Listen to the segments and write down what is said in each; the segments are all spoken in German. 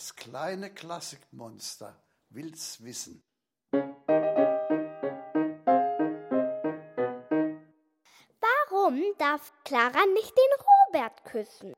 Das kleine Klassikmonster will's wissen. Warum darf Clara nicht den Robert küssen?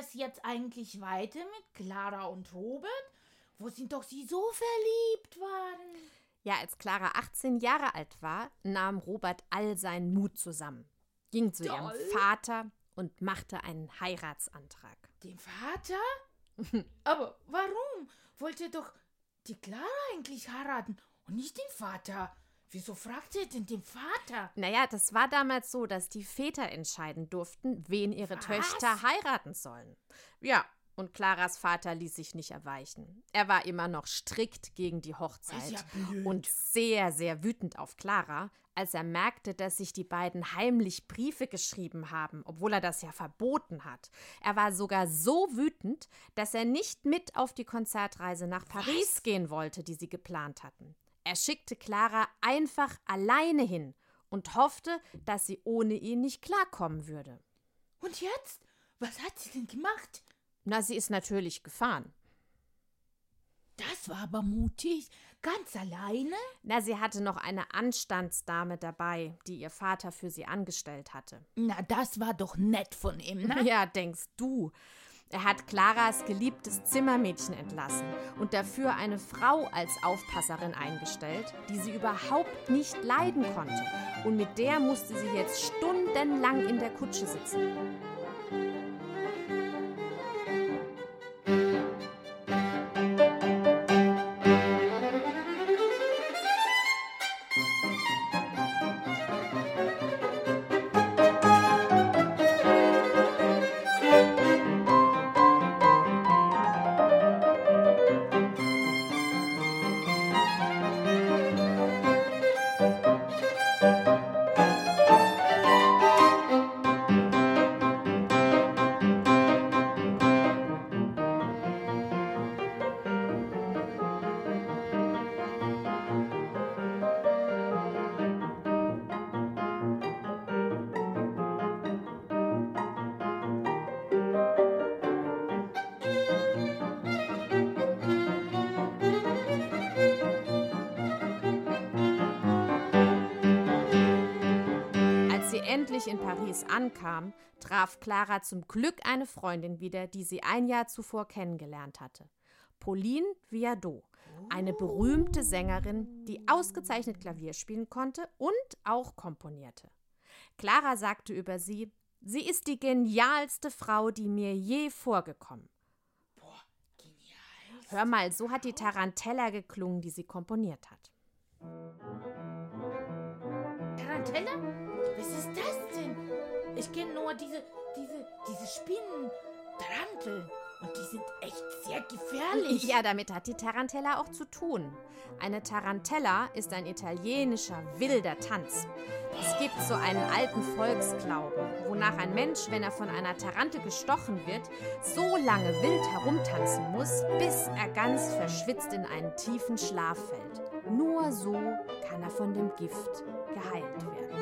Das jetzt eigentlich weiter mit Clara und Robert? Wo sind doch sie so verliebt waren? Ja, als Clara 18 Jahre alt war, nahm Robert all seinen Mut zusammen, ging zu Toll. ihrem Vater und machte einen Heiratsantrag. Den Vater? Aber warum? Wollte doch die Clara eigentlich heiraten und nicht den Vater? Wieso fragt sie denn den Vater? Naja, das war damals so, dass die Väter entscheiden durften, wen ihre Was? Töchter heiraten sollen. Ja, und Claras Vater ließ sich nicht erweichen. Er war immer noch strikt gegen die Hochzeit ja und sehr, sehr wütend auf Clara, als er merkte, dass sich die beiden heimlich Briefe geschrieben haben, obwohl er das ja verboten hat. Er war sogar so wütend, dass er nicht mit auf die Konzertreise nach Paris gehen wollte, die sie geplant hatten. Er schickte Clara einfach alleine hin und hoffte, dass sie ohne ihn nicht klarkommen würde. Und jetzt? Was hat sie denn gemacht? Na, sie ist natürlich gefahren. Das war aber mutig. Ganz alleine? Na, sie hatte noch eine Anstandsdame dabei, die ihr Vater für sie angestellt hatte. Na, das war doch nett von ihm, ne? Ja, denkst du. Er hat Claras geliebtes Zimmermädchen entlassen und dafür eine Frau als Aufpasserin eingestellt, die sie überhaupt nicht leiden konnte. Und mit der musste sie jetzt stundenlang in der Kutsche sitzen. Endlich in Paris ankam, traf Clara zum Glück eine Freundin wieder, die sie ein Jahr zuvor kennengelernt hatte. Pauline Viardot, eine berühmte Sängerin, die ausgezeichnet Klavier spielen konnte und auch komponierte. Clara sagte über sie, sie ist die genialste Frau, die mir je vorgekommen. Boah, genial. Hör mal, so hat die Tarantella geklungen, die sie komponiert hat. Tarantella? Was ist das? Ich kenne nur diese, diese, diese Spinnen, Taranteln. Und die sind echt sehr gefährlich. Ja, damit hat die Tarantella auch zu tun. Eine Tarantella ist ein italienischer wilder Tanz. Es gibt so einen alten Volksglauben, wonach ein Mensch, wenn er von einer Tarantel gestochen wird, so lange wild herumtanzen muss, bis er ganz verschwitzt in einen tiefen Schlaf fällt. Nur so kann er von dem Gift geheilt werden.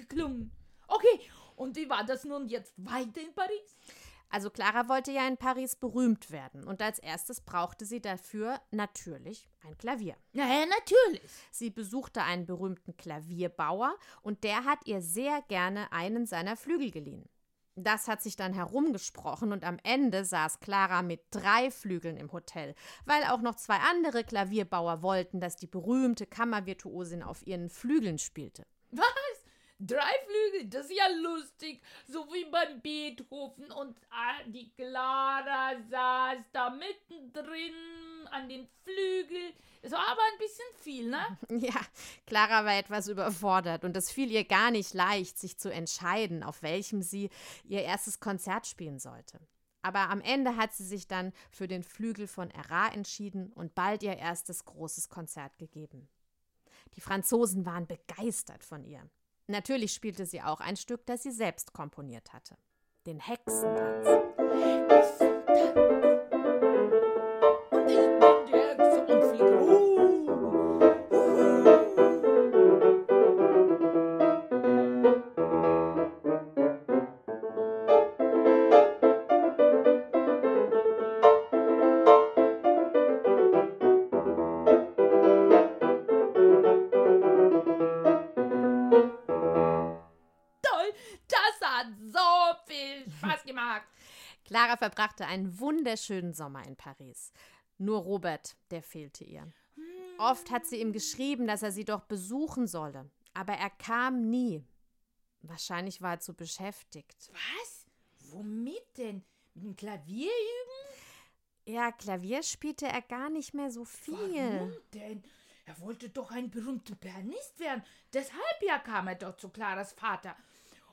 Geklungen. Okay, und wie war das nun jetzt weiter in Paris? Also Clara wollte ja in Paris berühmt werden und als erstes brauchte sie dafür natürlich ein Klavier. Naja, natürlich. Sie besuchte einen berühmten Klavierbauer und der hat ihr sehr gerne einen seiner Flügel geliehen. Das hat sich dann herumgesprochen und am Ende saß Clara mit drei Flügeln im Hotel, weil auch noch zwei andere Klavierbauer wollten, dass die berühmte Kammervirtuosin auf ihren Flügeln spielte. Was? Drei Flügel, das ist ja lustig. So wie beim Beethoven und die Clara saß da mittendrin an den Flügeln. Es war aber ein bisschen viel, ne? Ja, Clara war etwas überfordert und es fiel ihr gar nicht leicht, sich zu entscheiden, auf welchem sie ihr erstes Konzert spielen sollte. Aber am Ende hat sie sich dann für den Flügel von Erra entschieden und bald ihr erstes großes Konzert gegeben. Die Franzosen waren begeistert von ihr. Natürlich spielte sie auch ein Stück, das sie selbst komponiert hatte. Den Hexentanz. Und Clara verbrachte einen wunderschönen Sommer in Paris. Nur Robert, der fehlte ihr. Oft hat sie ihm geschrieben, dass er sie doch besuchen solle, aber er kam nie. Wahrscheinlich war er zu beschäftigt. Was? Womit denn? Mit dem Klavier üben? Ja, Klavier spielte er gar nicht mehr so viel. Warum denn? Er wollte doch ein berühmter Pianist werden. Deshalb ja kam er doch zu Claras Vater.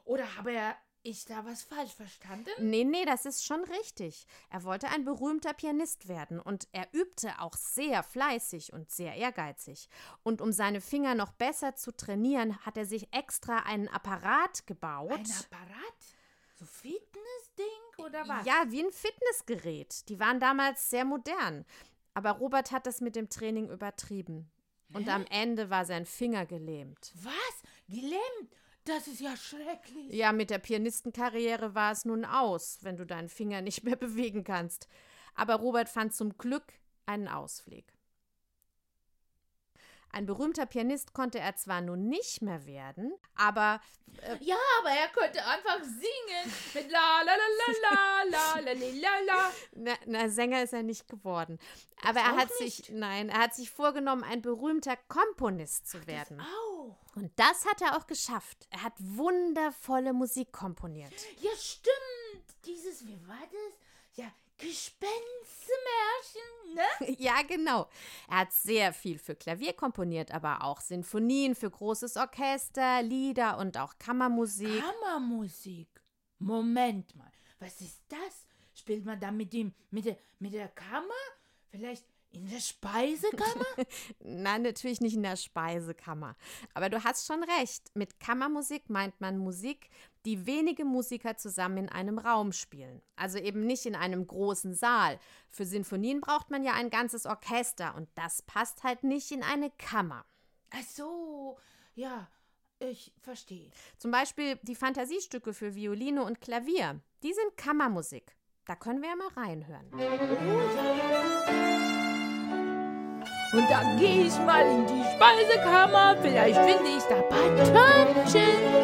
Oder habe er ich da was falsch verstanden? Nee, nee, das ist schon richtig. Er wollte ein berühmter Pianist werden und er übte auch sehr fleißig und sehr ehrgeizig. Und um seine Finger noch besser zu trainieren, hat er sich extra einen Apparat gebaut. Ein Apparat? So Fitnessding oder was? Ja, wie ein Fitnessgerät. Die waren damals sehr modern. Aber Robert hat das mit dem Training übertrieben. Und am Ende war sein Finger gelähmt. Was? Gelähmt? Das ist ja schrecklich. Ja, mit der Pianistenkarriere war es nun aus, wenn du deinen Finger nicht mehr bewegen kannst. Aber Robert fand zum Glück einen Ausweg. Ein berühmter Pianist konnte er zwar nun nicht mehr werden, aber Ja, aber er könnte einfach singen. Mit la la la la la la la la la. na, na, Sänger ist er nicht geworden. Aber er auch hat sich, nein, er hat sich vorgenommen, ein berühmter Komponist zu werden. Au. Und das hat er auch geschafft. Er hat wundervolle Musik komponiert. Ja, stimmt. Dieses, wie war das? Ja, Gespenstermärchen, ne? Ja, genau. Er hat sehr viel für Klavier komponiert, aber auch Sinfonien für großes Orchester, Lieder und auch Kammermusik. Kammermusik. Moment mal, was ist das? Spielt man da mit dem, mit der, mit der Kammer? Vielleicht in der Speisekammer? Nein, natürlich nicht in der Speisekammer. Aber du hast schon recht. Mit Kammermusik meint man Musik, die wenige Musiker zusammen in einem Raum spielen. Also eben nicht in einem großen Saal. Für Sinfonien braucht man ja ein ganzes Orchester und das passt halt nicht in eine Kammer. Ach so, ja, ich verstehe. Zum Beispiel die Fantasiestücke für Violine und Klavier. Die sind Kammermusik. Da können wir ja mal reinhören. Und dann gehe ich mal in die Speisekammer. Vielleicht finde ich da Patönchen.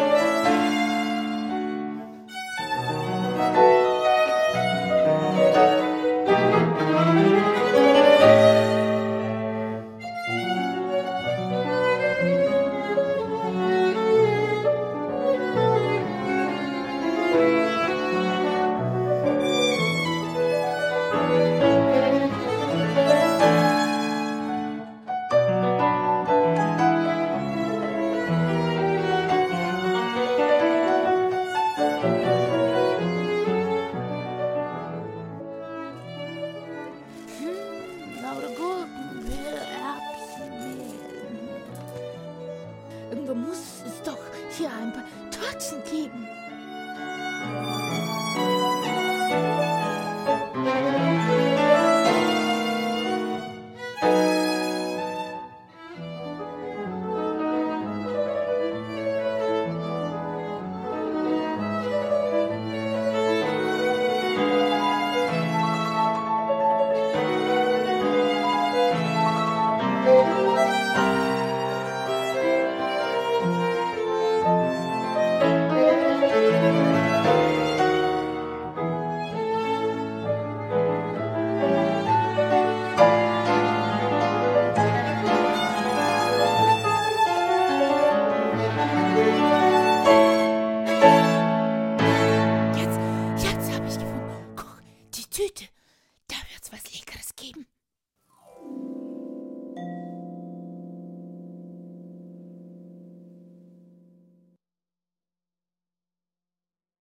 Hier ein paar Törtchen geben.